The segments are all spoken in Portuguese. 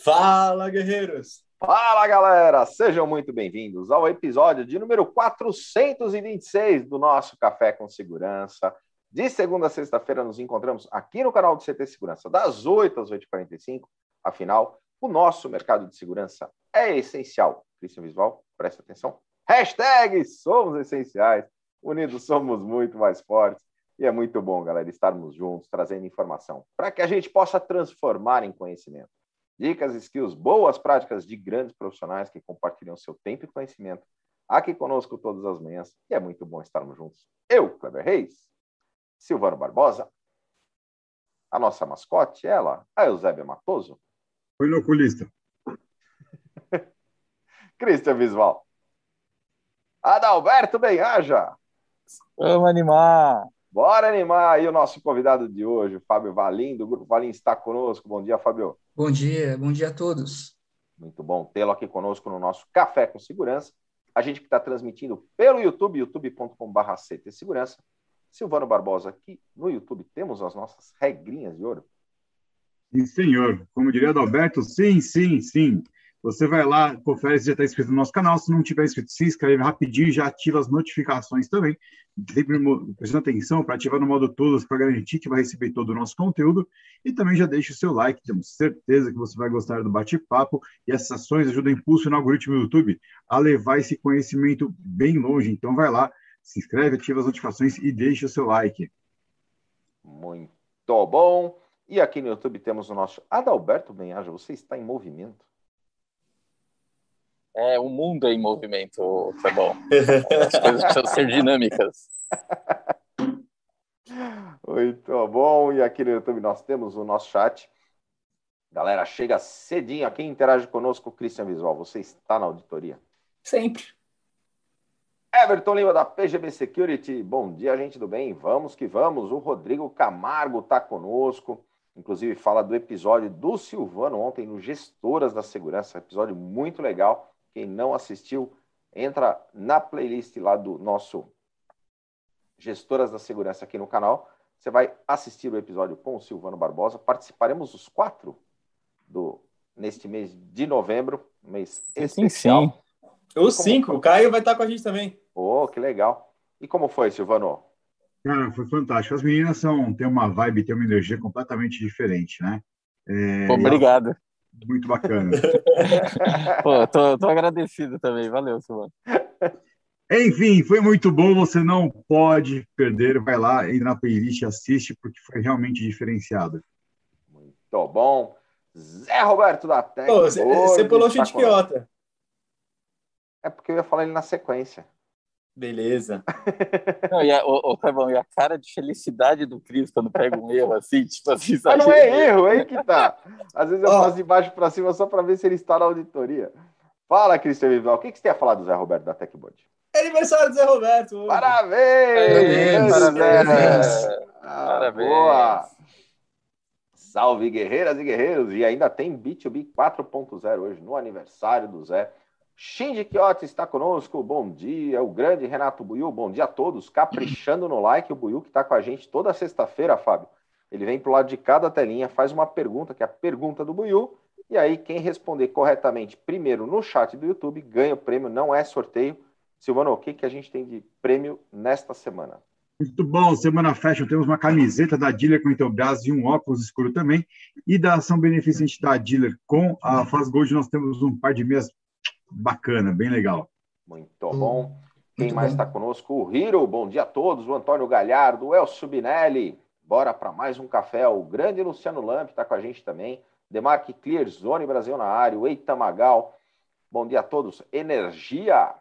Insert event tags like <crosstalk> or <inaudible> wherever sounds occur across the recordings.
Fala, guerreiros! Fala, galera! Sejam muito bem-vindos ao episódio de número 426 do nosso Café com Segurança. De segunda a sexta-feira nos encontramos aqui no canal do CT Segurança, das 8 às 8h45. Afinal, o nosso mercado de segurança é essencial. Cristian Visual, presta atenção. Hashtag somos essenciais. Unidos somos muito mais fortes. E é muito bom, galera, estarmos juntos, trazendo informação para que a gente possa transformar em conhecimento. Dicas, skills, boas práticas de grandes profissionais que compartilham seu tempo e conhecimento aqui conosco todas as manhãs. E é muito bom estarmos juntos. Eu, Kleber Reis, Silvano Barbosa, a nossa mascote, ela, a Eusébia Matoso. Oi, oculista. <laughs> Cristian Visual. Adalberto Benhaja. Vamos animar. Bora animar! E o nosso convidado de hoje, o Fábio Valim, do Grupo Valim, está conosco. Bom dia, Fábio. Bom dia, bom dia a todos. Muito bom tê-lo aqui conosco no nosso Café com Segurança. A gente que está transmitindo pelo YouTube, youtube.com.br CT Segurança. Silvano Barbosa aqui no YouTube. Temos as nossas regrinhas de ouro. Sim, senhor. Como diria Adalberto, sim, sim, sim. Você vai lá, confere se já está inscrito no nosso canal. Se não tiver inscrito, se inscreve rapidinho, já ativa as notificações também. Sempre prestando atenção para ativar no modo todos para garantir que vai receber todo o nosso conteúdo. E também já deixa o seu like, temos certeza que você vai gostar do bate-papo. E essas ações ajudam a impulsionar o algoritmo do YouTube a levar esse conhecimento bem longe. Então vai lá, se inscreve, ativa as notificações e deixa o seu like. Muito bom. E aqui no YouTube temos o nosso Adalberto Benhaja. Você está em movimento? É, o mundo é em movimento, tá bom. <laughs> As coisas precisam ser dinâmicas. Muito bom. E aqui no YouTube nós temos o nosso chat. Galera, chega cedinho aqui, interage conosco, Christian Visual. Você está na auditoria? Sempre. Everton Lima, da PGB Security. Bom dia, gente do bem. Vamos que vamos. O Rodrigo Camargo está conosco. Inclusive, fala do episódio do Silvano ontem no Gestoras da Segurança. Episódio muito legal. Quem não assistiu, entra na playlist lá do nosso Gestoras da Segurança aqui no canal. Você vai assistir o episódio com o Silvano Barbosa. Participaremos os quatro do neste mês de novembro, mês sim, especial. Sim, sim. Os cinco, o Caio vai estar com a gente também. Oh, que legal. E como foi, Silvano? Cara, foi fantástico. As meninas são, têm uma vibe, têm uma energia completamente diferente, né? É, Obrigado. Muito bacana. <laughs> Pô, tô, tô agradecido também. Valeu, Silvano. Enfim, foi muito bom. Você não pode perder. Vai lá, entra na playlist e assiste, porque foi realmente diferenciado. Muito bom. Zé Roberto da Tec. Você pulou o Chitipiota. É porque eu ia falar ele na sequência. Beleza. <laughs> Não, e, a, o, o, e a cara de felicidade do Cris quando pega um erro assim, tipo assim, Mas não é erro, é aí que tá. Às vezes eu oh. faço de baixo para cima só para ver se ele está na auditoria. Fala, Cristian Vival, o que, que você ia falar do Zé Roberto da TechBot? É aniversário do Zé Roberto. Parabéns! Parabéns! Parabéns! Ah, Parabéns. Boa! Salve, guerreiras e guerreiros! E ainda tem B2B 4.0 hoje, no aniversário do Zé. Shinji Kiotti está conosco, bom dia. O grande Renato Buiu, bom dia a todos. Caprichando no like, o Buiu que está com a gente toda sexta-feira, Fábio. Ele vem para o lado de cada telinha, faz uma pergunta, que é a pergunta do Buiu, e aí quem responder corretamente primeiro no chat do YouTube ganha o prêmio, não é sorteio. Silvano, o que, que a gente tem de prêmio nesta semana? Muito bom, semana fashion, temos uma camiseta da Dealer com Intelbras e um óculos escuro também. E da ação beneficente da Dealer com a Faz Gold, nós temos um par de meias bacana, bem legal. Muito bom. Quem Muito mais está conosco? O Hiro, bom dia a todos. O Antônio Galhardo, o Elcio Binelli. Bora para mais um café. O grande Luciano Lamp está com a gente também. Demarque Clear, Zone Brasil na área. O Eita Magal. Bom dia a todos. Energia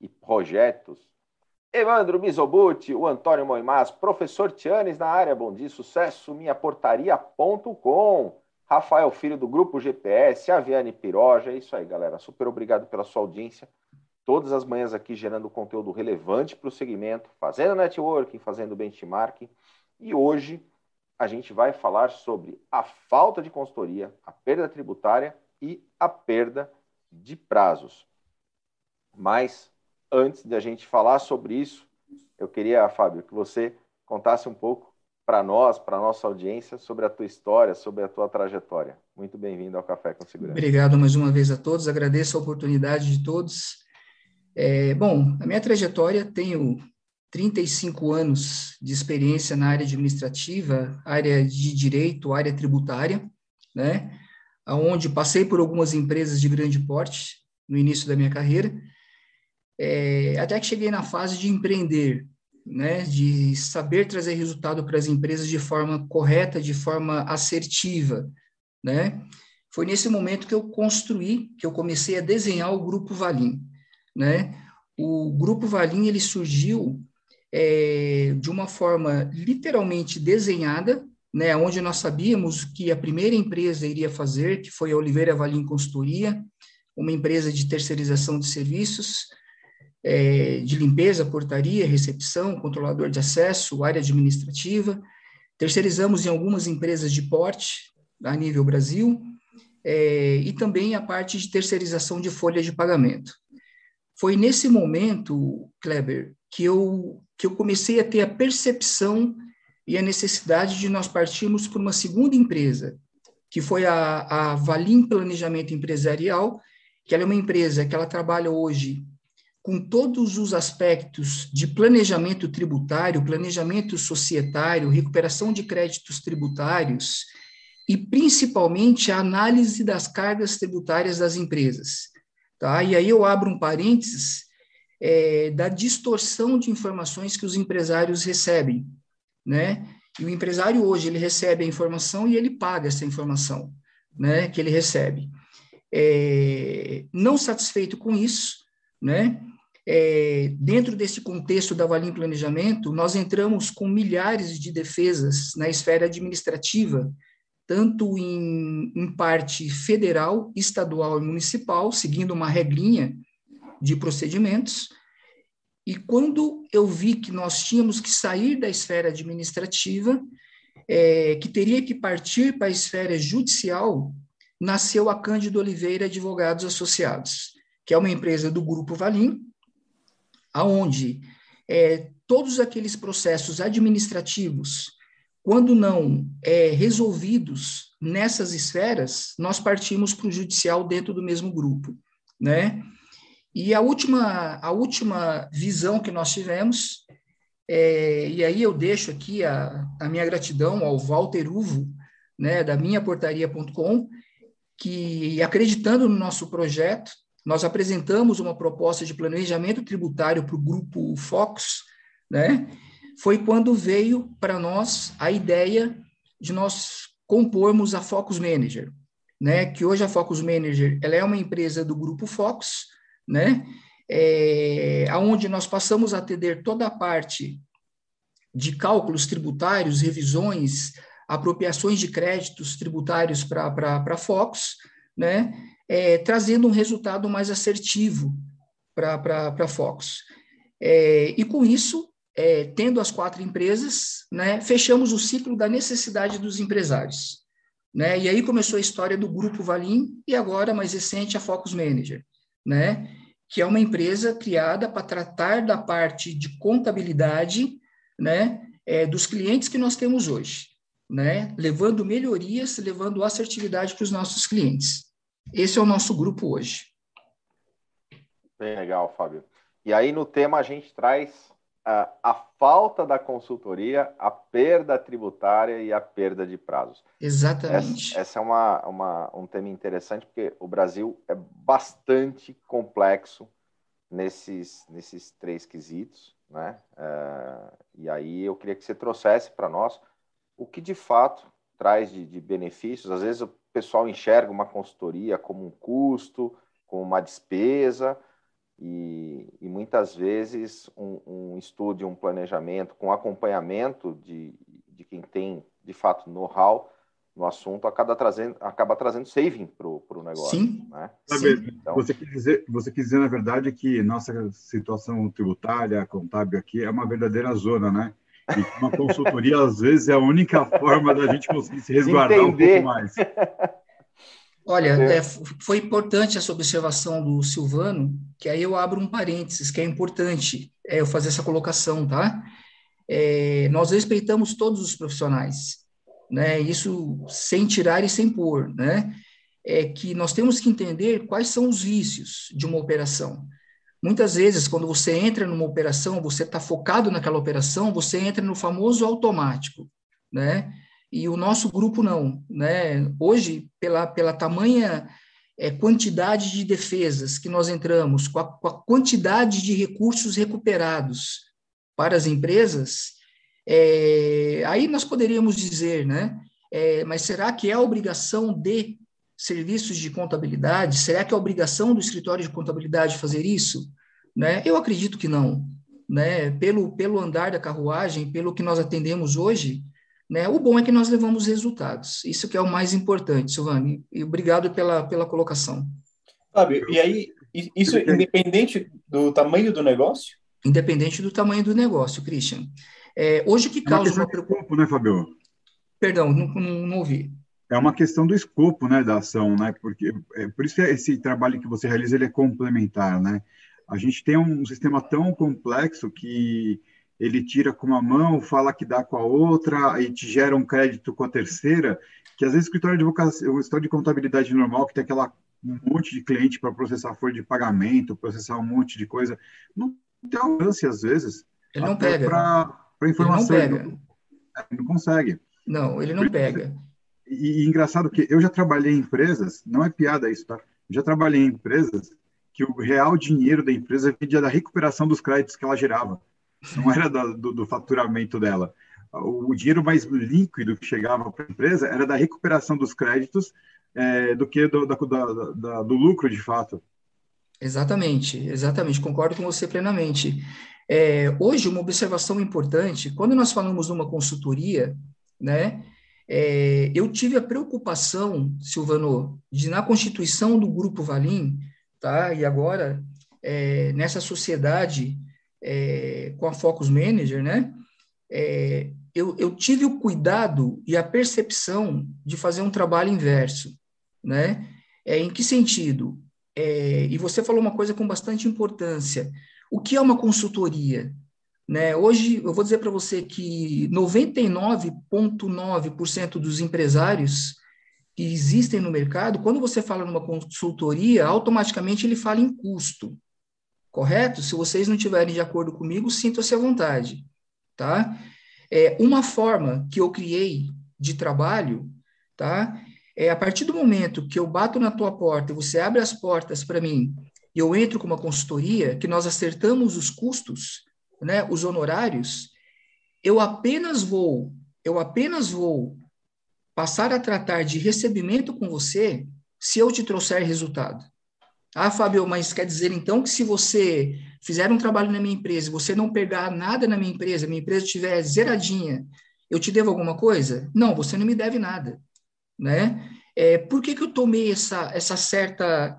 e projetos. Evandro Mizobuti, o Antônio Moimás, professor Tianes na área. Bom dia, sucesso, minhaportaria.com. Rafael Filho do Grupo GPS, a Viane Piroja. É isso aí, galera. Super obrigado pela sua audiência. Todas as manhãs aqui gerando conteúdo relevante para o segmento, fazendo networking, fazendo benchmarking. E hoje a gente vai falar sobre a falta de consultoria, a perda tributária e a perda de prazos. Mas antes de a gente falar sobre isso, eu queria, Fábio, que você contasse um pouco para nós, para nossa audiência, sobre a tua história, sobre a tua trajetória. Muito bem-vindo ao Café com Segurança. Obrigado mais uma vez a todos, agradeço a oportunidade de todos. É, bom, a minha trajetória, tenho 35 anos de experiência na área administrativa, área de direito, área tributária, né? Onde passei por algumas empresas de grande porte no início da minha carreira, é, até que cheguei na fase de empreender, né? De saber trazer resultado para as empresas de forma correta, de forma assertiva, né? Foi nesse momento que eu construí, que eu comecei a desenhar o Grupo Valim, né? O Grupo Valim, ele surgiu é, de uma forma literalmente desenhada, né, onde nós sabíamos que a primeira empresa iria fazer, que foi a Oliveira Valim Consultoria, uma empresa de terceirização de serviços, é, de limpeza, portaria, recepção, controlador de acesso, área administrativa. Terceirizamos em algumas empresas de porte a nível Brasil, é, e também a parte de terceirização de folha de pagamento. Foi nesse momento, Kleber, que eu que eu comecei a ter a percepção e a necessidade de nós partirmos para uma segunda empresa, que foi a, a Valim Planejamento Empresarial, que ela é uma empresa que ela trabalha hoje com todos os aspectos de planejamento tributário, planejamento societário, recuperação de créditos tributários e principalmente a análise das cargas tributárias das empresas. Tá? E aí eu abro um parênteses é, da distorção de informações que os empresários recebem, né? E o empresário hoje ele recebe a informação e ele paga essa informação, né? Que ele recebe. É, não satisfeito com isso, né? É, dentro desse contexto da Valim Planejamento, nós entramos com milhares de defesas na esfera administrativa, tanto em, em parte federal, estadual e municipal, seguindo uma regrinha de procedimentos. E quando eu vi que nós tínhamos que sair da esfera administrativa, é, que teria que partir para a esfera judicial, nasceu a Cândido Oliveira Advogados Associados, que é uma empresa do Grupo Valim, aonde é, todos aqueles processos administrativos, quando não é, resolvidos nessas esferas, nós partimos para o judicial dentro do mesmo grupo, né? E a última, a última visão que nós tivemos, é, e aí eu deixo aqui a, a minha gratidão ao Walter Uvo, né, da minhaportaria.com, que acreditando no nosso projeto, nós apresentamos uma proposta de planejamento tributário para o grupo Fox, né? Foi quando veio para nós a ideia de nós compormos a Focus Manager, né? Que hoje a Focus Manager ela é uma empresa do grupo Fox, né? É, aonde nós passamos a atender toda a parte de cálculos tributários, revisões, apropriações de créditos tributários para a Fox, né? É, trazendo um resultado mais assertivo para a Fox. É, e com isso, é, tendo as quatro empresas, né, fechamos o ciclo da necessidade dos empresários. Né? E aí começou a história do Grupo Valim e agora, mais recente, a Focus Manager né? Que é uma empresa criada para tratar da parte de contabilidade, né? É, dos clientes que nós temos hoje, né? Levando melhorias, levando assertividade para os nossos clientes. Esse é o nosso grupo hoje. Bem legal, Fábio. E aí no tema a gente traz a, a falta da consultoria, a perda tributária e a perda de prazos. Exatamente. Essa, essa é uma, uma, um tema interessante, porque o Brasil é bastante complexo nesses, nesses três quesitos, né? É, e aí eu queria que você trouxesse para nós o que de fato traz de, de benefícios. Às vezes o pessoal enxerga uma consultoria como um custo, como uma despesa, e, e muitas vezes um, um, estudo, um planejamento com acompanhamento de, de quem tem, de fato, know-how no assunto acaba trazendo, acaba trazendo saving para o negócio. Sim. Né? Sim. Então, você, quer dizer, você quer dizer, na verdade, que nossa situação tributária, contábil aqui, é uma verdadeira zona, né? E uma consultoria, às vezes, é a única <laughs> forma da gente conseguir se resguardar Entender. um pouco mais. Olha, é. É, foi importante essa observação do Silvano, que aí eu abro um parênteses, que é importante é, eu fazer essa colocação, tá? é, nós respeitamos todos os profissionais, né? Isso sem tirar e sem pôr, né? É que nós temos que entender quais são os vícios de uma operação. Muitas vezes, quando você entra numa operação, você está focado naquela operação, você entra no famoso automático, né? E o nosso grupo não, né? Hoje, pela, pela tamanha é, quantidade de defesas que nós entramos, com a, com a, quantidade de recursos recuperados para as empresas, é, aí nós poderíamos dizer, né? É, mas será que é a obrigação de serviços de contabilidade? Será que é a obrigação do escritório de contabilidade fazer isso? Né? Eu acredito que não. Né? Pelo, pelo andar da carruagem, pelo que nós atendemos hoje, né? O bom é que nós levamos resultados. Isso que é o mais importante, Silvani. E obrigado pela, pela colocação. Fábio, e aí, isso é independente do tamanho do negócio? Independente do tamanho do negócio, Christian. É, hoje o que causa... É uma questão uma... escopo, né, Fabio? Perdão, não, não, não, ouvi. É uma questão do escopo, né, da ação, né, porque é, por isso que esse trabalho que você realiza, ele é complementar, né. A gente tem um sistema tão complexo que ele tira com uma mão, fala que dá com a outra, e te gera um crédito com a terceira, que às vezes o escritório de advocacia, o escritório de contabilidade normal, que tem aquela um monte de cliente para processar folha de pagamento, processar um monte de coisa, não tem alcance às vezes. Ele não pega. Para informação. Ele não pega. Ele não, não consegue. Não, ele não pega. E, e, engraçado que eu já trabalhei em empresas, não é piada isso, tá? Já trabalhei em empresas que o real dinheiro da empresa vinha da recuperação dos créditos que ela gerava não era do, do, do faturamento dela. O, o, dinheiro mais líquido que chegava para a empresa era da recuperação dos créditos é, do que do, da, da, do lucro de fato. Exatamente, exatamente, concordo com você plenamente. É, hoje, uma observação importante, quando nós falamos de uma consultoria, né, é, eu tive a preocupação, Silvano, de na constituição do Grupo Valim, tá, e agora, é, nessa sociedade, é, com a Focus Manager, né? É, eu, eu, tive o cuidado e a percepção de fazer um trabalho inverso, né? É, em que sentido? É, e você falou uma coisa com bastante importância. O que é uma consultoria? Né? Hoje, eu vou dizer para você que 99,9% dos empresários que existem no mercado, quando você fala numa consultoria, automaticamente ele fala em custo correto? Se vocês não estiverem de acordo comigo, sintam-se à vontade, tá? É, uma forma que eu criei de trabalho, tá? É a partir do momento que eu bato na tua porta e você abre as portas para mim eu entro com uma consultoria, que nós acertamos os custos, né, os honorários, eu apenas vou, eu apenas vou passar a tratar de recebimento com você se eu te trouxer resultado. Ah, Fábio, mas quer dizer então que se você fizer um trabalho na minha empresa você não pegar nada na minha empresa, minha empresa estiver zeradinha, eu te devo alguma coisa? Não, você não me deve nada, né? É, por que, que eu tomei essa, essa certa...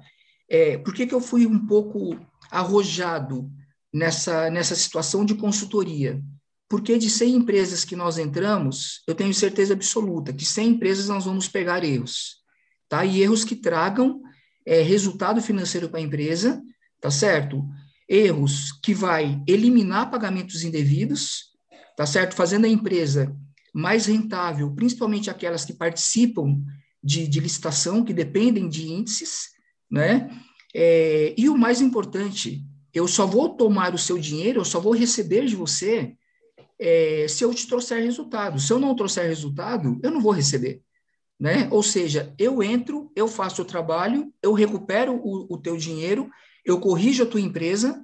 É, por que, que eu fui um pouco arrojado nessa, nessa situação de consultoria? Porque de 100 empresas que nós entramos, eu tenho certeza absoluta que 100 empresas nós vamos pegar erros, tá? E erros que tragam é, resultado financeiro para a empresa, tá certo? Erros que vai eliminar pagamentos indevidos, tá certo? Fazendo a empresa mais rentável, principalmente aquelas que participam de, de licitação, que dependem de índices, né? É, e o mais importante, eu só vou tomar o seu dinheiro, eu só vou receber de você é, se eu te trouxer resultado. Se eu não trouxer resultado, eu não vou receber né? Ou seja, eu entro, eu faço o trabalho, eu recupero o, o teu dinheiro, eu corrijo a tua empresa,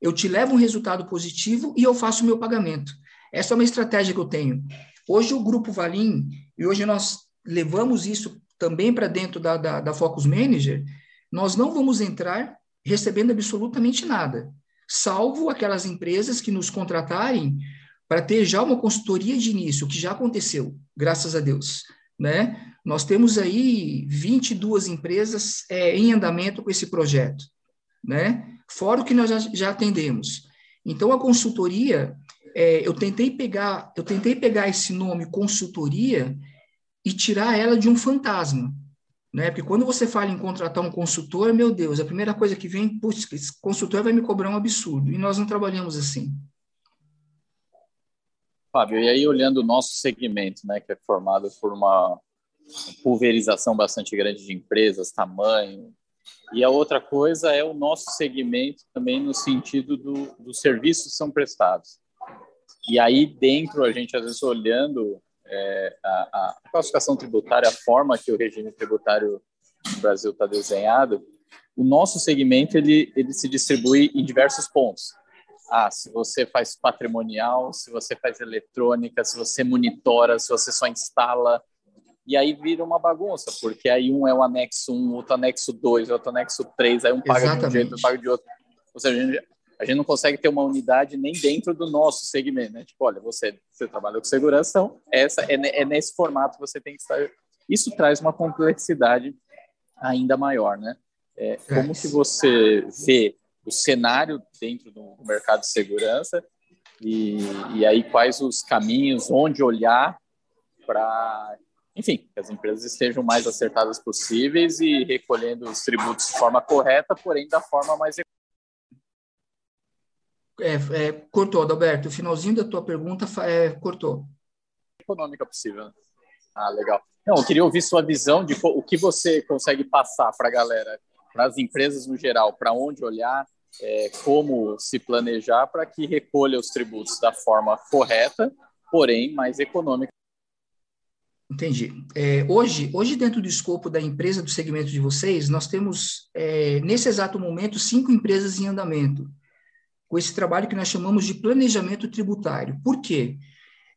eu te levo um resultado positivo e eu faço o meu pagamento. Essa é uma estratégia que eu tenho. Hoje o Grupo Valim, e hoje nós levamos isso também para dentro da, da, da Focus Manager, nós não vamos entrar recebendo absolutamente nada, salvo aquelas empresas que nos contratarem para ter já uma consultoria de início, que já aconteceu, graças a Deus, né? Nós temos aí 22 empresas é, em andamento com esse projeto, né? Fora o que nós já, já atendemos. Então, a consultoria, é, eu tentei pegar, eu tentei pegar esse nome consultoria e tirar ela de um fantasma, né? Porque quando você fala em contratar um consultor, meu Deus, a primeira coisa que vem, putz, esse consultor vai me cobrar um absurdo. E nós não trabalhamos assim. Fábio, e aí olhando o nosso segmento, né, que é formado por uma pulverização bastante grande de empresas, tamanho, e a outra coisa é o nosso segmento também no sentido do, dos serviços que são prestados. E aí dentro a gente às vezes olhando é, a, a, classificação tributária, a forma que o regime tributário no Brasil está desenhado, o nosso segmento ele, ele se distribui em diversos pontos. Ah, se você faz patrimonial, se você faz eletrônica, se você monitora, se você só instala, e aí vira uma bagunça, porque aí um é o anexo 1, outro anexo 2, outro anexo 3, aí um paga Exatamente. de um jeito, outro paga de outro. Ou seja, a gente, não consegue ter uma unidade nem dentro do nosso segmento, né? Tipo, olha, você, você trabalha com segurança, então essa, é, é nesse formato que você tem que estar. Isso traz uma complexidade ainda maior, né? É, como que você vê o cenário dentro do mercado de segurança e, e aí quais os caminhos, onde olhar para enfim, que as empresas estejam mais acertadas possíveis e recolhendo os tributos de forma correta, porém da forma mais é, é, cortou, Adalberto. O finalzinho da tua pergunta é, cortou. Econômica possível. Né? Ah, legal. Não, eu queria ouvir sua visão de o que você consegue passar para a galera, para as empresas no geral, para onde olhar, é, como se planejar para que recolha os tributos da forma correta, porém mais econômica Entendi. É, hoje, hoje, dentro do escopo da empresa do segmento de vocês, nós temos, é, nesse exato momento, cinco empresas em andamento, com esse trabalho que nós chamamos de planejamento tributário. Por quê?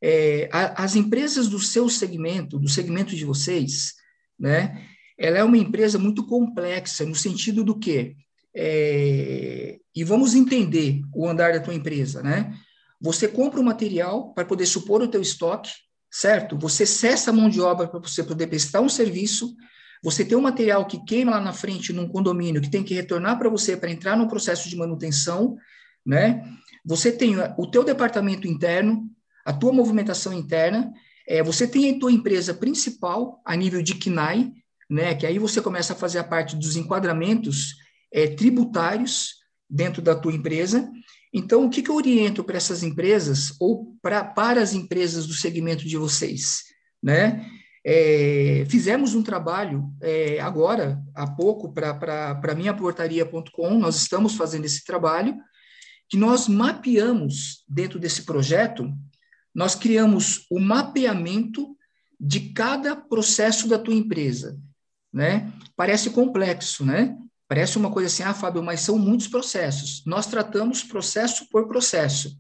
É, a, as empresas do seu segmento, do segmento de vocês, né, ela é uma empresa muito complexa, no sentido do quê? É, e vamos entender o andar da tua empresa, né? Você compra o material para poder supor o teu estoque, certo? Você cessa a mão de obra para você poder prestar um serviço, você tem um material que queima lá na frente num condomínio que tem que retornar para você para entrar no processo de manutenção, né? Você tem o teu departamento interno, a tua movimentação interna, é, você tem a tua empresa principal a nível de KNAI, né? Que aí você começa a fazer a parte dos enquadramentos é, tributários dentro da tua empresa então, o que, que eu oriento para essas empresas ou pra, para as empresas do segmento de vocês? Né? É, fizemos um trabalho é, agora, há pouco, para minhaportaria.com, nós estamos fazendo esse trabalho, que nós mapeamos dentro desse projeto, nós criamos o mapeamento de cada processo da tua empresa. Né? Parece complexo, né? Parece uma coisa assim, ah, Fábio, mas são muitos processos. Nós tratamos processo por processo.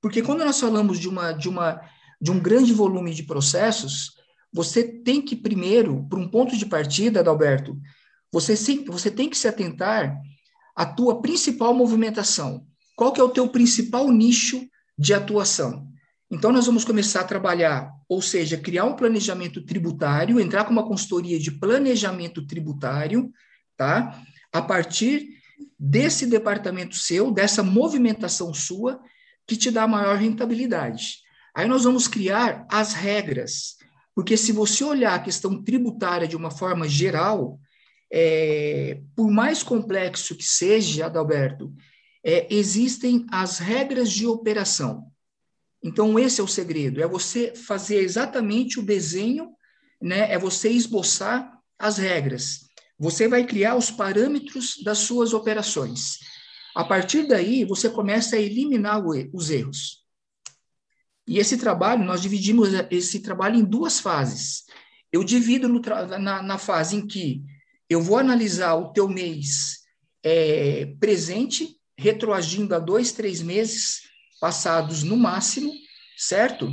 Porque quando nós falamos de, uma, de, uma, de um grande volume de processos, você tem que primeiro, para um ponto de partida, Adalberto, você, sim, você tem que se atentar à tua principal movimentação. Qual que é o teu principal nicho de atuação? Então, nós vamos começar a trabalhar, ou seja, criar um planejamento tributário, entrar com uma consultoria de planejamento tributário, tá? A partir desse departamento seu, dessa movimentação sua, que te dá maior rentabilidade. Aí nós vamos criar as regras, porque se você olhar a questão tributária de uma forma geral, é, por mais complexo que seja, Adalberto, é, existem as regras de operação. Então, esse é o segredo, é você fazer exatamente o desenho, né, é você esboçar as regras. Você vai criar os parâmetros das suas operações. A partir daí, você começa a eliminar os erros. E esse trabalho, nós dividimos esse trabalho em duas fases. Eu divido na, na, fase em que eu vou analisar o teu mês é, presente, retroagindo a dois, três meses passados no máximo, certo?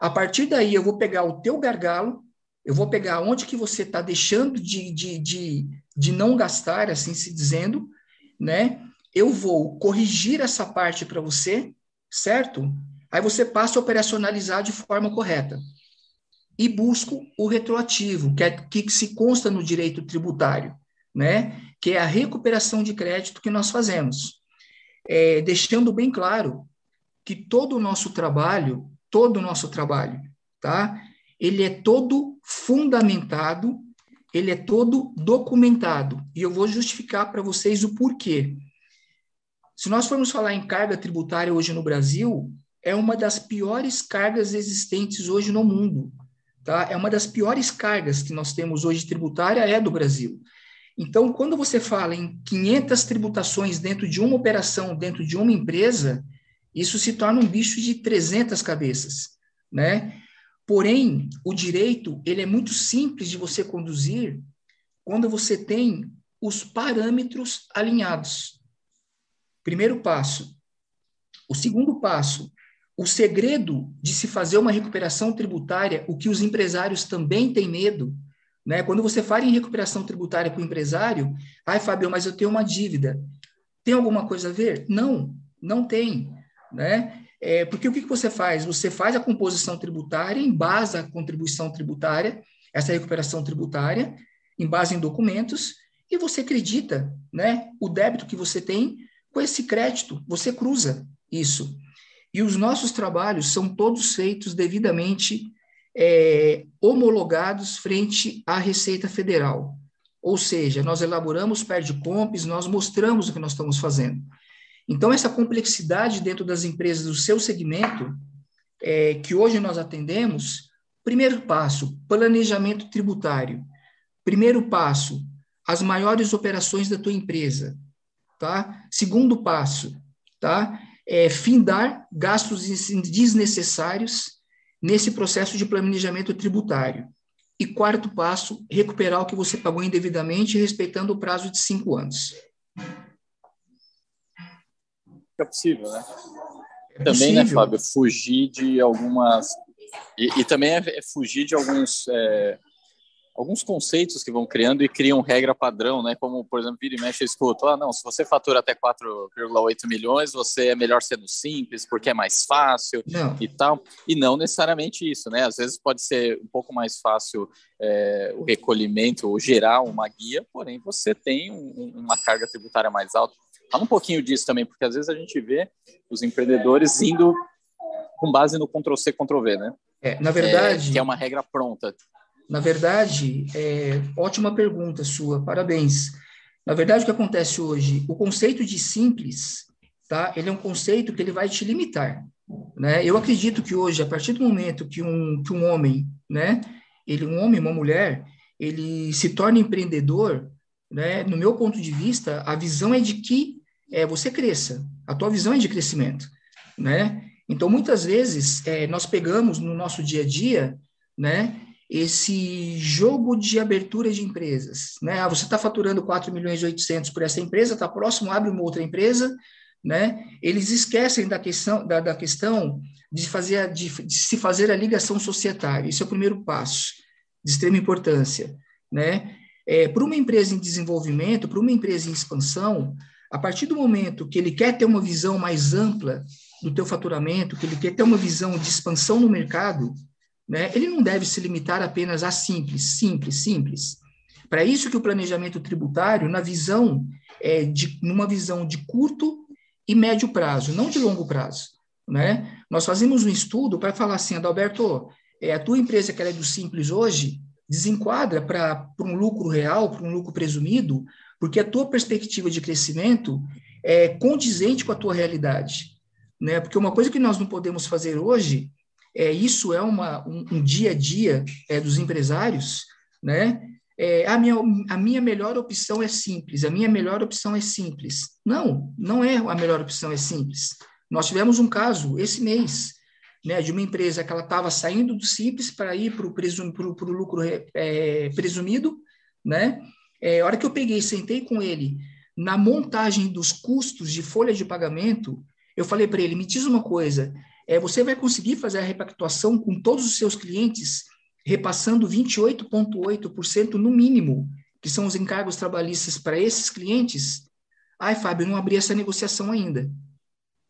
A partir daí, eu vou pegar o teu gargalo, eu vou pegar onde que você está deixando de, de, de, de não gastar, assim se dizendo, né? Eu vou corrigir essa parte para você, certo? Aí você passa a operacionalizar de forma correta. E busco o retroativo, que é que se consta no direito tributário, né? Que é a recuperação de crédito que nós fazemos. É, deixando bem claro que todo o nosso trabalho, todo o nosso trabalho, tá? Ele é todo fundamentado, ele é todo documentado. E eu vou justificar para vocês o porquê. Se nós formos falar em carga tributária hoje no Brasil, é uma das piores cargas existentes hoje no mundo. Tá? É uma das piores cargas que nós temos hoje tributária é do Brasil. Então, quando você fala em 500 tributações dentro de uma operação, dentro de uma empresa, isso se torna um bicho de 300 cabeças, né? Porém, o direito, ele é muito simples de você conduzir quando você tem os parâmetros alinhados. Primeiro passo. O segundo passo, o segredo de se fazer uma recuperação tributária, o que os empresários também têm medo, né? Quando você fala em recuperação tributária com o empresário, ai, Fábio, mas eu tenho uma dívida. Tem alguma coisa a ver? Não, não tem, né? É, porque o que, que você faz? Você faz a composição tributária em base à contribuição tributária, essa recuperação tributária, em base em documentos, e você acredita, né? O débito que você tem com esse crédito, você cruza isso. E os nossos trabalhos são todos feitos devidamente é, homologados frente à Receita Federal. Ou seja, nós elaboramos PERDCOMPs, nós mostramos o que nós estamos fazendo. Então, essa complexidade dentro das empresas do seu segmento, é, que hoje nós atendemos, primeiro passo, planejamento tributário. Primeiro passo, as maiores operações da tua empresa, tá? Segundo passo, tá? É findar gastos desnecessários nesse processo de planejamento tributário. E quarto passo, recuperar o que você pagou indevidamente, respeitando o prazo de cinco anos. É possível, né? É também, né, Fábio, fugir de algumas. E, e também é, é, fugir de alguns. É alguns conceitos que vão criando e criam regra padrão, né? Como, por exemplo, vira e mexe, eu escuto, ah, não, se você fatura até 4,8 milhões, você é melhor sendo simples, porque é mais fácil não. e tal. E não necessariamente isso, né? Às vezes pode ser um pouco mais fácil é, o recolhimento ou gerar uma guia, porém você tem um, uma carga tributária mais alta. Fala um pouquinho disso também, porque às vezes a gente vê os empreendedores indo com base no Ctrl-C, Ctrl-V, né? É, na verdade... É, que é uma regra pronta. Na verdade, é, ótima pergunta sua, parabéns. Na verdade, o que acontece hoje, o conceito de simples, tá? Ele é um conceito que ele vai te limitar, né? Eu acredito que hoje, a partir do momento que um, que um homem, né? Ele, um homem, uma mulher, ele se torna empreendedor, né? No meu ponto de vista, a visão é de que é, você cresça. A tua visão é de crescimento, né? Então, muitas vezes, é, nós pegamos no nosso dia a dia, né? Esse jogo de abertura de empresas. Né? Ah, você está faturando 4 milhões e 800 por essa empresa, está próximo, abre uma outra empresa, né? eles esquecem da questão, da, da questão de, fazer, de, de, se fazer a ligação societária. Isso é o primeiro passo, de extrema importância. Né? É, para uma empresa em desenvolvimento, para uma empresa em expansão, a partir do momento que ele quer ter uma visão mais ampla do teu faturamento, que ele quer ter uma visão de expansão no mercado, né? Ele não deve se limitar apenas a simples, simples, simples. Para isso que o planejamento tributário, na visão, é de, numa visão de curto e médio prazo, não de longo prazo. Né? Nós fazemos um estudo para falar assim, Adalberto, é, a tua empresa que é do simples hoje, desenquadra para um lucro real, para um lucro presumido, porque a tua perspectiva de crescimento é condizente com a tua realidade. Né? Porque uma coisa que nós não podemos fazer hoje é, isso é uma, um, um dia a dia é, dos empresários, né? É, a, minha, a minha melhor opção é simples, a minha melhor opção é simples. Não, não é a melhor opção, é simples. Nós tivemos um caso esse mês, né, de uma empresa que ela estava saindo do simples para ir para o presum, lucro é, presumido, né? É, a hora que eu peguei sentei com ele na montagem dos custos de folha de pagamento, eu falei para ele, me diz uma coisa, é, você vai conseguir fazer a repactuação com todos os seus clientes, repassando 28,8% no mínimo, que são os encargos trabalhistas para esses clientes. Ai, Fábio, não abri essa negociação ainda.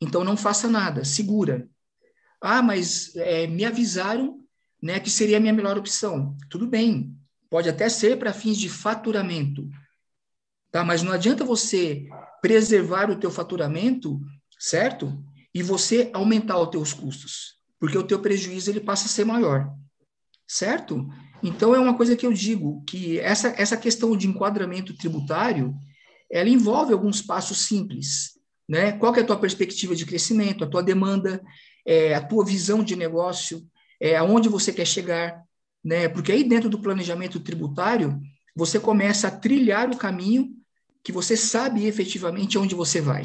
Então não faça nada, segura. Ah, mas é, me avisaram né, que seria a minha melhor opção. Tudo bem, pode até ser para fins de faturamento, tá? Mas não adianta você preservar o teu faturamento, certo? E você aumentar os teus custos, porque o teu prejuízo ele passa a ser maior, certo? Então é uma coisa que eu digo que essa essa questão de enquadramento tributário, ela envolve alguns passos simples, né? Qual é a tua perspectiva de crescimento, a tua demanda? é, a tua visão de negócio, é, aonde você quer chegar, né? Porque aí dentro do planejamento tributário, você começa a trilhar o caminho que você sabe efetivamente onde você vai,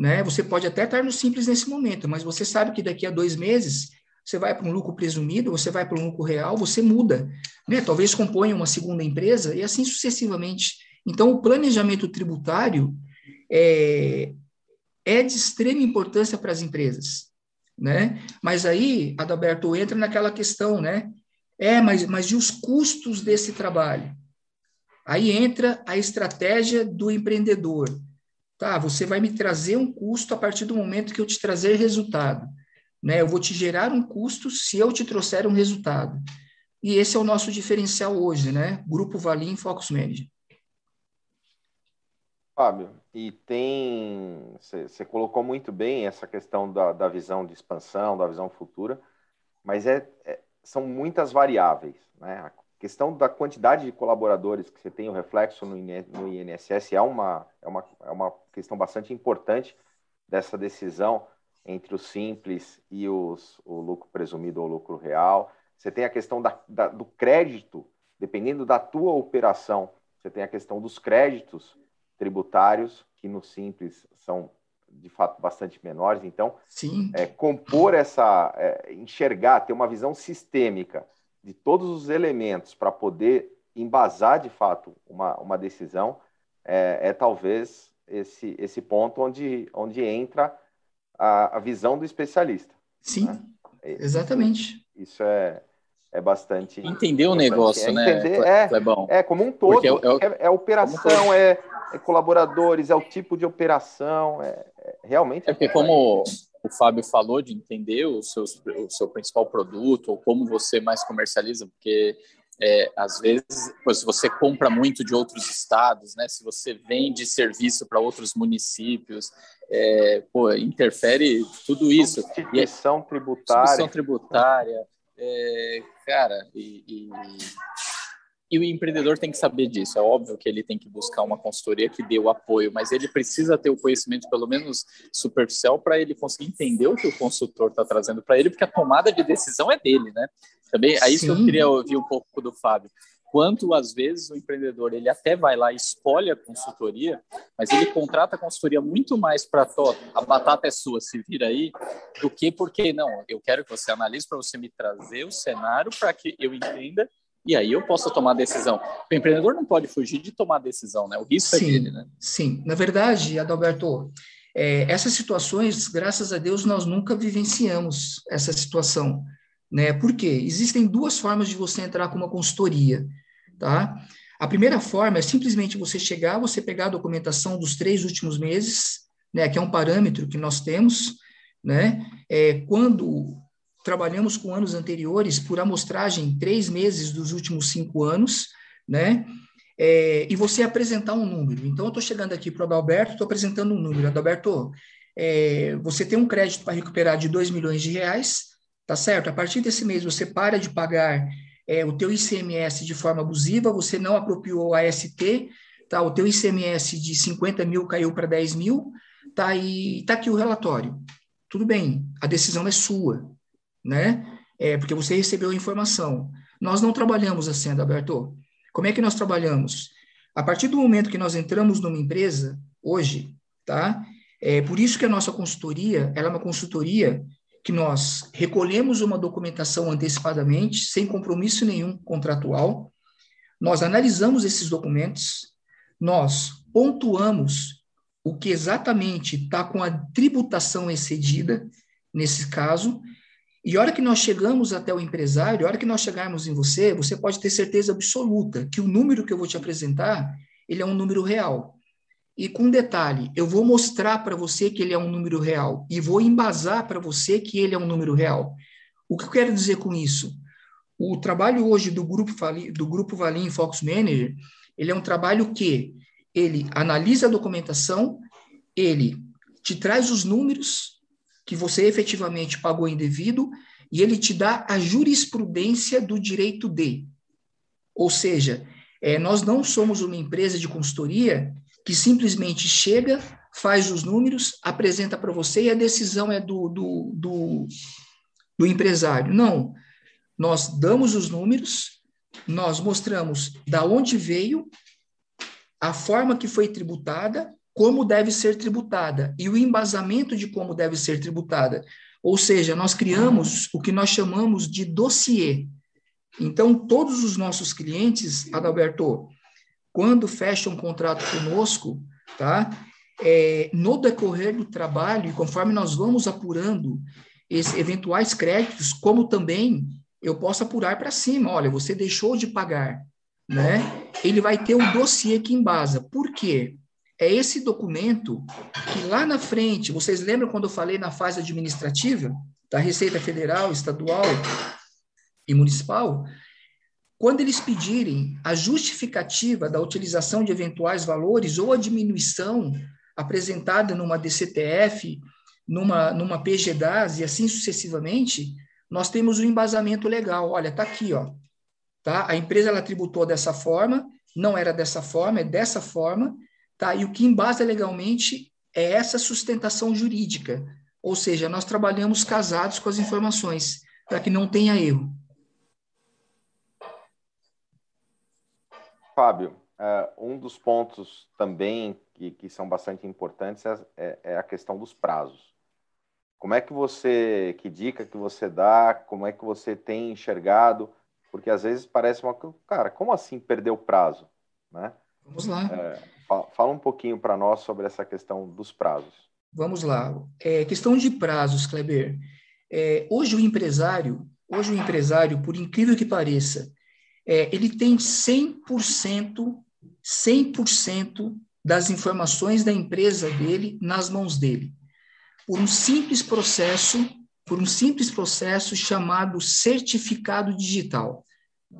né? Você pode até estar no simples nesse momento, mas você sabe que daqui a dois meses você vai para um lucro presumido, você vai para um lucro real, você muda, né? Talvez componha uma segunda empresa e assim sucessivamente. Então, o planejamento tributário é, é de extrema importância para as empresas, né? Mas aí, Adalberto, entra naquela questão, né? É, mas, mas e os custos desse trabalho? Aí entra a estratégia do empreendedor. Tá, você vai me trazer um custo a partir do momento que eu te trazer resultado. Né? Eu vou te gerar um custo se eu te trouxer um resultado. E esse é o nosso diferencial hoje, né? Grupo Valim Focus Manager. Fábio, e tem. Você colocou muito bem essa questão da, da, visão de expansão, da visão futura, mas é, é, são muitas variáveis. Né? Questão da quantidade de colaboradores que você tem, o reflexo no, no INSS, é uma, é, uma, é uma questão bastante importante dessa decisão entre o simples e os, o lucro presumido ou lucro real. Você tem a questão da, da, do crédito, dependendo da tua operação, você tem a questão dos créditos tributários, que no Simples são de fato bastante menores. Então, Sim. É, compor essa, é, enxergar, ter uma visão sistêmica de todos os elementos para poder embasar de fato uma, uma decisão é, é talvez esse, esse ponto onde, onde entra a, a visão do especialista. Sim, né? exatamente. Isso é, é bastante. Entender o negócio, é, né? Entender, é, é, como um todo. É, é, é, operação, é, é, colaboradores, é o tipo de operação. É, é realmente. É porque, como o Fábio falou, de entender o seu, o seu principal produto, ou como você mais comercializa, porque é, às vezes, se você compra muito de outros estados, né? Se você vende serviço para outros municípios, é, pô, interfere tudo isso. Substituição tributária. Substituição tributária. É, cara, e, e, e, o empreendedor tem que saber disso. É óbvio que ele tem que buscar uma consultoria que dê o apoio, mas ele precisa ter o conhecimento, pelo menos superficial, para ele conseguir entender o que o consultor está trazendo para ele, porque a tomada de decisão é dele, né? Também, é isso que eu queria ouvir um pouco do Fábio quanto às vezes o empreendedor ele até vai lá e escolhe a consultoria, mas ele contrata a consultoria muito mais para a batata é sua, se vira aí, do que porque não, eu quero que você analise para você me trazer o cenário para que eu entenda e aí eu possa tomar decisão. O empreendedor não pode fugir de tomar decisão, né? O risco é sim, é dele, né? Sim, na verdade, Adalberto, é, essas situações, graças a Deus, nós nunca vivenciamos essa situação. Né? Por quê? Existem duas formas de você entrar com uma consultoria. Tá? A primeira forma é simplesmente você chegar, você pegar a documentação dos três últimos meses, né, que é um parâmetro que nós temos, né, é, quando trabalhamos com anos anteriores, por amostragem, três meses dos últimos cinco anos, né, é, e você apresentar um número. Então, eu estou chegando aqui para o Adalberto, estou apresentando um número. Adalberto, é, você tem um crédito para recuperar de 2 milhões de reais, tá certo? A partir desse mês, você para de pagar é, o teu ICMS de forma abusiva, você não apropriou a ST, tá? O teu ICMS de 50 mil caiu para 10 mil, tá? E tá aqui o relatório. Tudo bem, a decisão é sua, né? É, porque você recebeu a informação. Nós não trabalhamos assim, Adalberto. Como é que nós trabalhamos? A partir do momento que nós entramos numa empresa, hoje, tá? É por isso que a nossa consultoria, ela é uma consultoria que nós recolhemos uma documentação antecipadamente, sem compromisso nenhum contratual, nós analisamos esses documentos, nós pontuamos o que exatamente está com a tributação excedida, nesse caso, e a hora que nós chegamos até o empresário, a hora que nós chegarmos em você, você pode ter certeza absoluta que o número que eu vou te apresentar, ele é um número real. E com detalhe, eu vou mostrar para você que ele é um número real e vou embasar para você que ele é um número real. O que eu quero dizer com isso? O trabalho hoje do grupo do grupo Valim Focus Manager, ele é um trabalho que ele analisa a documentação, ele te traz os números que você efetivamente pagou indevido e ele te dá a jurisprudência do direito de. Ou seja, é, nós não somos uma empresa de consultoria que simplesmente chega, faz os números, apresenta para você e a decisão é do, do, do, do empresário. Não, nós damos os números, nós mostramos da onde veio, a forma que foi tributada, como deve ser tributada e o embasamento de como deve ser tributada. Ou seja, nós criamos o que nós chamamos de dossiê. Então, todos os nossos clientes, Adalberto, quando fecham um contrato conosco, tá? É, no decorrer do trabalho, e conforme nós vamos apurando esses eventuais créditos, como também eu posso apurar para cima, olha, você deixou de pagar, né? Ele vai ter um dossiê que embasa. Por quê? É esse documento que lá na frente, vocês lembram quando eu falei na fase administrativa da Receita Federal, Estadual e Municipal? Quando eles pedirem a justificativa da utilização de eventuais valores ou a diminuição apresentada numa DCTF, numa, numa PGDAS e assim sucessivamente, nós temos um embasamento legal. Olha, está aqui, ó. Tá? A empresa ela tributou dessa forma, não era dessa forma, é dessa forma, tá? E o que embasa legalmente é essa sustentação jurídica. Ou seja, nós trabalhamos casados com as informações, para que não tenha erro. Fábio, uh, um dos pontos também que, que são bastante importantes é, é, é a questão dos prazos. Como é que você, que dica que você dá, como é que você tem enxergado? Porque às vezes parece uma cara, como assim perder o prazo, né? Vamos lá. É, fala um pouquinho para nós sobre essa questão dos prazos. Vamos lá. É, questão de prazos, Kleber. É, hoje o empresário, hoje o empresário, por incrível que pareça, é, ele tem 100%, 100% das informações da empresa dele nas mãos dele por um simples processo, por um simples processo chamado certificado digital,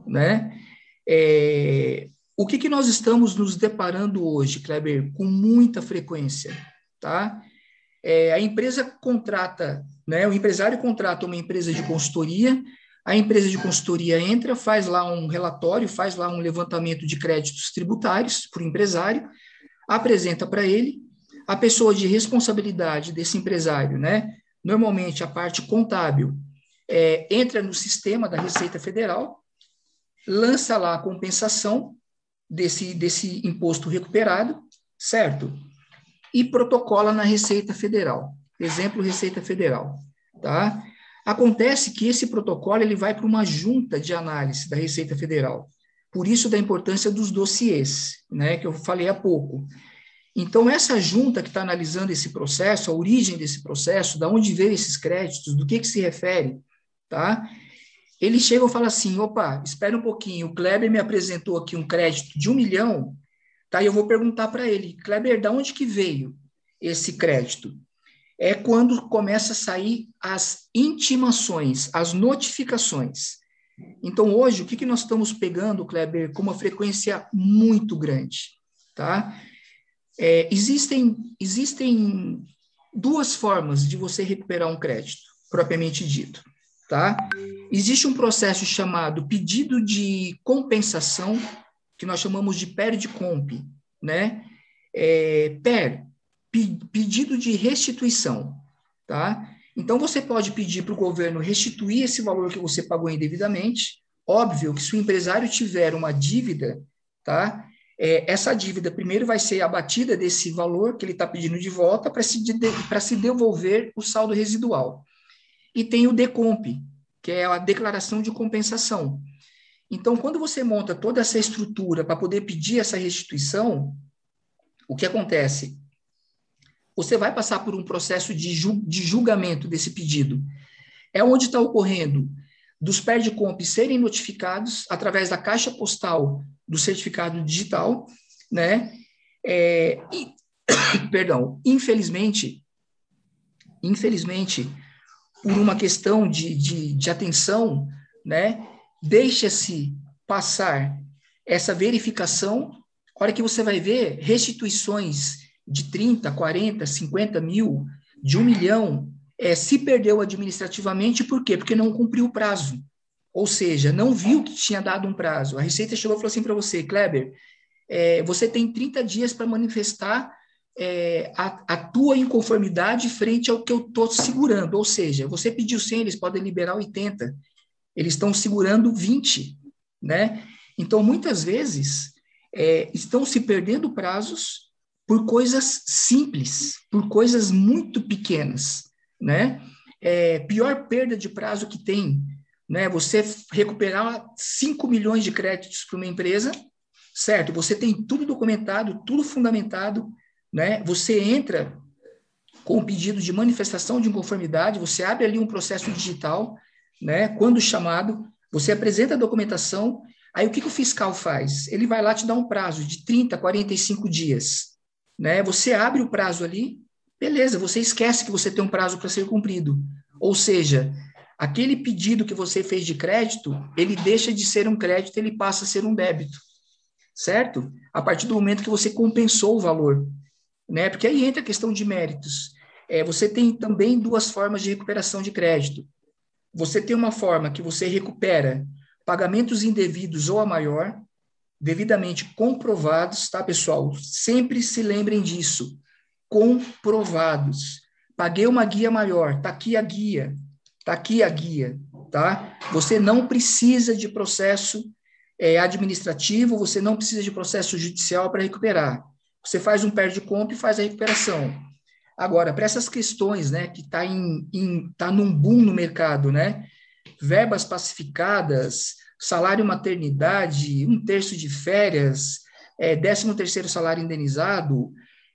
né? É, o que, que nós estamos nos deparando hoje, Kleber, com muita frequência, tá? É, a empresa contrata, né? O empresário contrata uma empresa de consultoria, a empresa de consultoria entra, faz lá um relatório, faz lá um levantamento de créditos tributários para o empresário, apresenta para ele, a pessoa de responsabilidade desse empresário, né? Normalmente a parte contábil é, entra no sistema da Receita Federal, lança lá a compensação desse, desse imposto recuperado, certo? E protocola na Receita Federal. Exemplo, Receita Federal, tá? Acontece que esse protocolo ele vai para uma junta de análise da Receita Federal. Por isso da importância dos dossiês, né, que eu falei há pouco. Então, essa junta que está analisando esse processo, a origem desse processo, da onde veio esses créditos, do que, que se refere, tá? Eles chegam e falam assim: opa, espera um pouquinho, o Kleber me apresentou aqui um crédito de um milhão, tá? E eu vou perguntar para ele, Kleber, da onde que veio esse crédito? É quando começa a sair as intimações, as notificações. Então, hoje, o que, que nós estamos pegando, Kleber, com uma frequência muito grande, tá? É, existem, existem duas formas de você recuperar um crédito, propriamente dito. Tá? Existe um processo chamado pedido de compensação, que nós chamamos de PER-de-comp, né? É, PER, pedido de restituição, tá? Então, você pode pedir para o governo restituir esse valor que você pagou indevidamente. Óbvio que se o empresário tiver uma dívida, tá? é, essa dívida primeiro vai ser abatida desse valor que ele está pedindo de volta para se, de, se devolver o saldo residual. E tem o DECOMP, que é a declaração de compensação. Então, quando você monta toda essa estrutura para poder pedir essa restituição, o que acontece? Você vai passar por um processo de, ju de julgamento desse pedido. É onde está ocorrendo dos PERDCOMP serem notificados através da caixa postal do certificado digital, né? É, e, <coughs> perdão, infelizmente, infelizmente, por uma questão de, de, de atenção, né? Deixa-se passar essa verificação. A hora que você vai ver restituições de 30, 40, 50 mil, de um milhão, é, se perdeu administrativamente, por quê? Porque não cumpriu o prazo. Ou seja, não viu que tinha dado um prazo. A Receita chegou e falou assim para você, Kleber, é, você tem 30 dias para manifestar é, atua em conformidade frente ao que eu estou segurando. Ou seja, você pediu 100, eles podem liberar 80. Eles estão segurando 20, né? Então, muitas vezes, é, estão se perdendo prazos por coisas simples, por coisas muito pequenas, né? É, pior perda de prazo que tem, né? Você recuperar 5 milhões de créditos para uma empresa, certo? Você tem tudo documentado, tudo fundamentado, né? Você entra com o pedido de manifestação de inconformidade, você abre ali um processo digital, né? Quando chamado, você apresenta a documentação, aí o que, que o fiscal faz? Ele vai lá te dar um prazo de 30, 45 dias, né? Você abre o prazo ali, beleza, você esquece que você tem um prazo para ser cumprido. Ou seja, aquele pedido que você fez de crédito, ele deixa de ser um crédito, ele passa a ser um débito. Certo? A partir do momento que você compensou o valor né? Porque aí entra a questão de méritos. É, você tem também duas formas de recuperação de crédito. Você tem uma forma que você recupera pagamentos indevidos ou a maior, devidamente comprovados, tá, pessoal? Sempre se lembrem disso. Comprovados. Paguei uma guia maior, tá aqui a guia, tá aqui a guia, tá? Você não precisa de processo é, administrativo, você não precisa de processo judicial para recuperar. Você faz um perde compra e faz a recuperação. Agora, para essas questões, né, que está em, em, tá num boom no mercado, né, verbas pacificadas, salário maternidade, um terço de férias, é, décimo terceiro salário indenizado,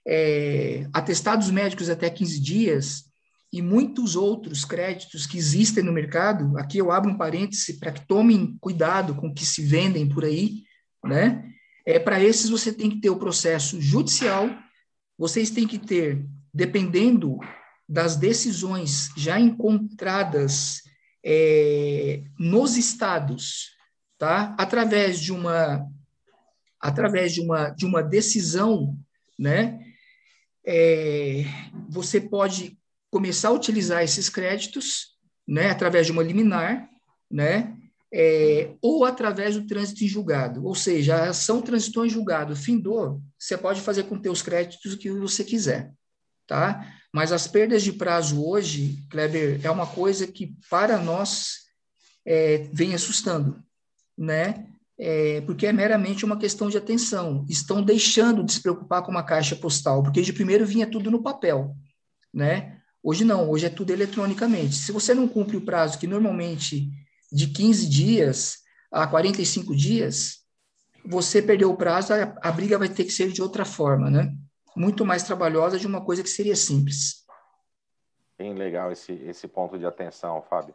é, atestados médicos até 15 dias e muitos outros créditos que existem no mercado. Aqui eu abro um parêntese para que tomem cuidado com o que se vendem por aí, né? É, Para esses, você tem que ter o processo judicial, vocês têm que ter, dependendo das decisões já encontradas é, nos estados, tá? através de uma através de uma, de uma decisão, né? É, você pode começar a utilizar esses créditos, né, através de uma liminar, né, é, ou através do trânsito em julgado. Ou seja, a ação transitou em julgado, findou, você pode fazer com teus créditos o que você quiser, tá? Mas as perdas de prazo hoje, Kleber, é uma coisa que para nós é, vem assustando, né? É, porque é meramente uma questão de atenção. Estão deixando de se preocupar com uma caixa postal, porque de primeiro vinha tudo no papel, né? Hoje não, hoje é tudo eletronicamente. Se você não cumpre o prazo que normalmente de 15 dias a 45 dias, você perdeu o prazo, a, a briga vai ter que ser de outra forma, né? Muito mais trabalhosa de uma coisa que seria simples. Bem legal esse, esse ponto de atenção, Fábio.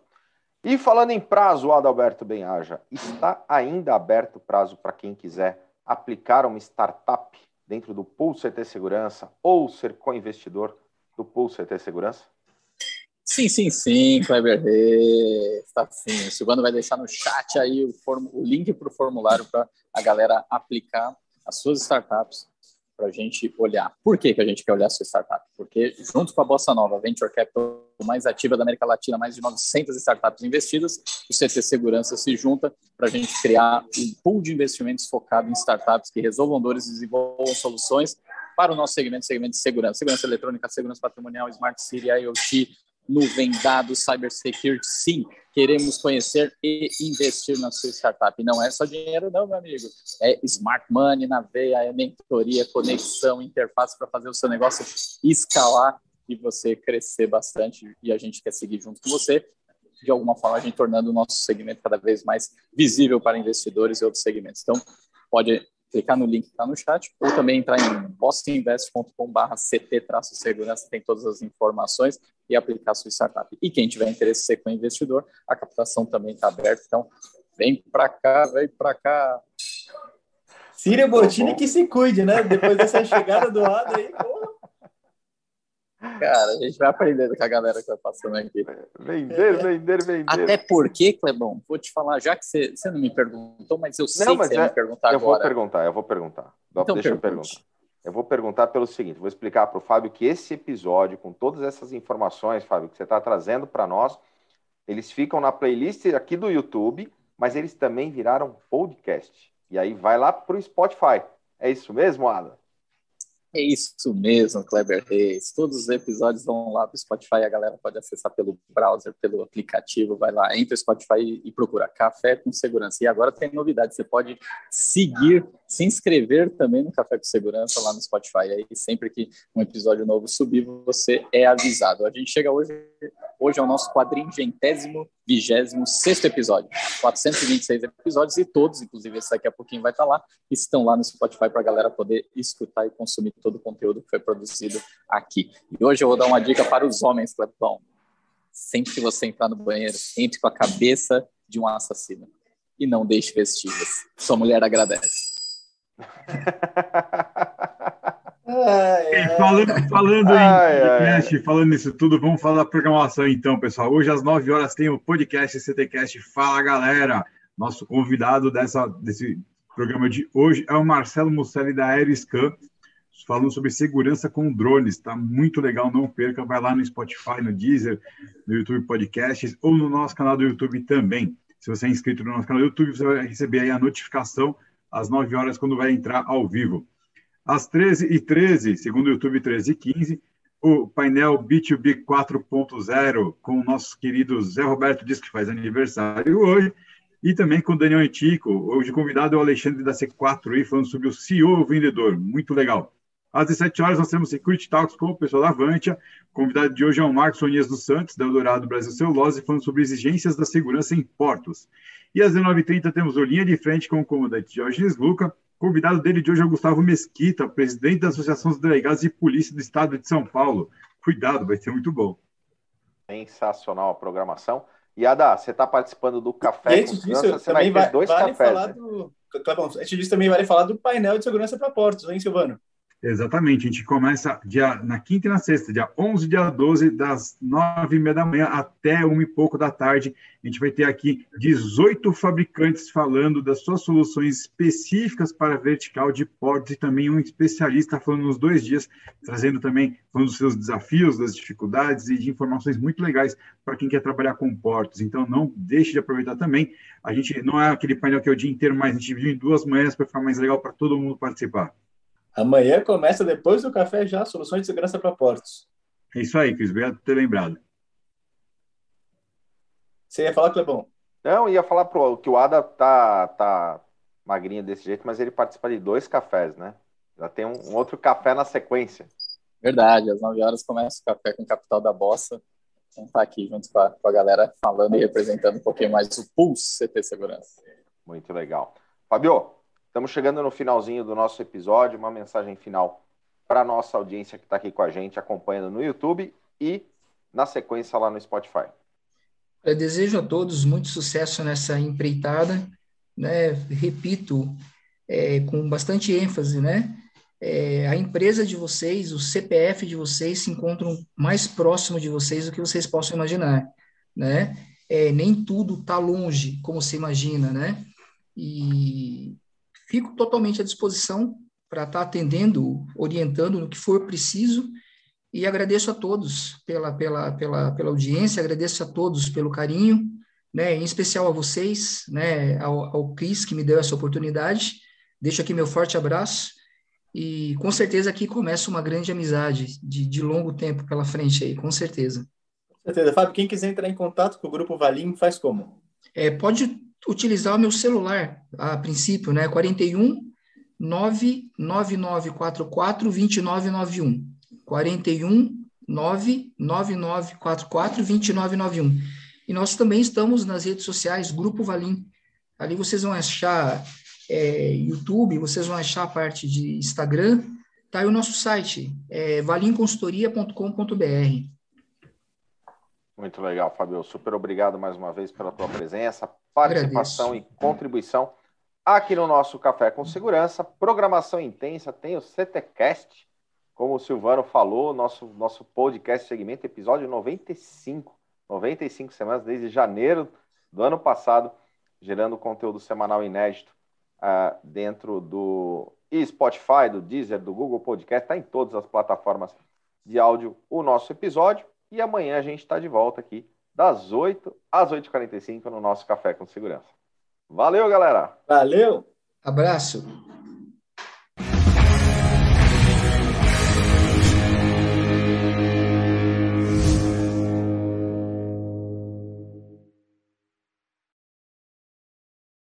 E falando em prazo, Adalberto Benhaja, está ainda aberto o prazo para quem quiser aplicar uma startup dentro do Pool CT Segurança ou ser co-investidor do Pool CT Segurança? Sim, sim, sim, Kleber Reis, está sim. O Silvano vai deixar no chat aí o, o link para o formulário para a galera aplicar as suas startups para a gente olhar. Por que, que a gente quer olhar a sua startup? Porque junto com a Bossa Nova Venture Capital mais ativa da América Latina, mais de 900 startups investidas, o CT Segurança se junta para a gente criar um pool de investimentos focado em startups que resolvam dores e desenvolvam soluções para o nosso segmento, segmento de segurança, segurança eletrônica, segurança patrimonial, Smart City, IoT, nuvem, dados, cybersecurity, sim, queremos conhecer e investir na sua startup. Não é só dinheiro, não, meu amigo. É smart money na veia, é mentoria, conexão, interface para fazer o seu negócio escalar e você crescer bastante. E a gente quer seguir junto com você, de alguma forma, a gente tornando o nosso segmento cada vez mais visível para investidores e outros segmentos. Então, pode clicar no link que está no chat, ou também entrar em bostinvest.com.br CT-segurança, tem todas as informações e aplicar sua startup. E quem tiver interesse em ser co-investidor, a captação também está aberta, então vem para cá, vem para cá. Síria Bottini que se cuide, né? Depois dessa chegada do lado aí, pô. Cara, a gente vai aprendendo com a galera que vai passando aqui. Vender, vender, vender. Até porque, Clebão, vou te falar, já que você, você não me perguntou, mas eu sei não, mas que você é, me perguntar eu agora. Eu vou perguntar, eu vou perguntar. Então, Deixa pergunte. eu perguntar. Eu vou perguntar pelo seguinte: vou explicar para o Fábio que esse episódio, com todas essas informações, Fábio, que você está trazendo para nós, eles ficam na playlist aqui do YouTube, mas eles também viraram podcast. E aí vai lá para o Spotify. É isso mesmo, Ada? É isso mesmo, Kleber Reis. Todos os episódios vão lá para o Spotify, a galera pode acessar pelo browser, pelo aplicativo, vai lá, entra no Spotify e procura Café com Segurança. E agora tem novidade, você pode seguir, se inscrever também no Café com Segurança lá no Spotify. Aí sempre que um episódio novo subir, você é avisado. A gente chega hoje, hoje é o nosso quadringentésimo, vigésimo sexto episódio. 426 episódios e todos, inclusive esse daqui a pouquinho vai estar lá, estão lá no Spotify para a galera poder escutar e consumir todo o conteúdo que foi produzido aqui. E hoje eu vou dar uma dica para os homens, Clepão. Sempre que você entrar no banheiro, entre com a cabeça de um assassino e não deixe vestígios. Sua mulher agradece. Ai, falando, falando ai, em podcast, ai. falando nisso tudo, vamos falar da programação então, pessoal. Hoje às 9 horas tem o podcast CTcast Fala Galera. Nosso convidado dessa, desse programa de hoje é o Marcelo Musselli da Aeriscan falando sobre segurança com drones. Está muito legal, não perca. Vai lá no Spotify, no Deezer, no YouTube Podcasts ou no nosso canal do YouTube também. Se você é inscrito no nosso canal do YouTube, você vai receber aí a notificação às 9 horas quando vai entrar ao vivo. Às 13h13, segundo o YouTube 13h15, o painel B2B 4.0 com o nosso querido Zé Roberto diz que faz aniversário hoje, e também com o Daniel Antico. Hoje convidado é o Alexandre da C4i falando sobre o CEO vendedor. Muito legal. Às 17 horas, nós temos Security Talks com o pessoal da Avantia. O convidado de hoje é o Marcos Sonias dos Santos, da Eldorado Brasil Celulose, falando sobre exigências da segurança em portos. E às 19h30 temos o Linha de Frente com o comandante Diógenes Luca. O convidado dele de hoje é o Gustavo Mesquita, presidente da Associação dos Delegados de Polícia do Estado de São Paulo. Cuidado, vai ser muito bom. Sensacional a programação. E Ada, você está participando do Café e antes disso, você vai ter dois vale cafés. Falar né? do... Antes disso, também vale falar do painel de segurança para portos, hein, Silvano? Exatamente, a gente começa dia, na quinta e na sexta, dia 11 e dia 12, das nove e meia da manhã até uma e pouco da tarde. A gente vai ter aqui 18 fabricantes falando das suas soluções específicas para vertical de portos e também um especialista falando nos dois dias, trazendo também falando dos seus desafios, das dificuldades e de informações muito legais para quem quer trabalhar com portos. Então, não deixe de aproveitar também. A gente não é aquele painel que é o dia inteiro, mas a gente dividiu em duas manhãs para ficar mais legal para todo mundo participar. Amanhã começa depois do café já soluções de segurança para portos. É isso aí, Cris. Obrigado por ter lembrado. Você ia falar, Clebão? Não, ia falar pro, que o Ada tá, tá magrinho desse jeito, mas ele participa de dois cafés, né? Já tem um, um outro café na sequência. Verdade, às 9 horas começa o café com o Capital da Bossa. Então tá aqui junto com a, com a galera falando e representando um pouquinho mais o Pulse CT Segurança. Muito legal. Fabio, Estamos chegando no finalzinho do nosso episódio. Uma mensagem final para a nossa audiência que está aqui com a gente, acompanhando no YouTube e na sequência lá no Spotify. Eu desejo a todos muito sucesso nessa empreitada. Né? Repito, é, com bastante ênfase, né? É, a empresa de vocês, o CPF de vocês se encontram mais próximo de vocês do que vocês possam imaginar, né? É, nem tudo está longe, como se imagina, né? E Fico totalmente à disposição para estar tá atendendo, orientando no que for preciso e agradeço a todos pela, pela, pela, pela audiência, agradeço a todos pelo carinho, né, em especial a vocês, né, ao, ao Cris que me deu essa oportunidade. Deixo aqui meu forte abraço e com certeza aqui começa uma grande amizade de, de longo tempo pela frente aí, com certeza. Com certeza. Fábio, quem quiser entrar em contato com o Grupo Valim, faz como? É, pode utilizar o meu celular, a princípio, né? 41 99944 2991. 41 99944 2991. E nós também estamos nas redes sociais, Grupo Valim. Ali vocês vão achar é, YouTube, vocês vão achar a parte de Instagram, tá aí o nosso site, é valimconsultoria.com.br. Muito legal, Fabio. Super obrigado mais uma vez pela tua presença, participação Agradeço. e contribuição aqui no nosso Café com Segurança. Programação intensa, tem o CTCast, como o Silvano falou, nosso, nosso podcast segmento, episódio 95. 95 semanas, desde janeiro do ano passado, gerando conteúdo semanal inédito uh, dentro do Spotify, do Deezer, do Google Podcast, está em todas as plataformas de áudio o nosso episódio. E amanhã a gente está de volta aqui, das 8 às 8h45, no nosso Café com Segurança. Valeu, galera! Valeu! Abraço!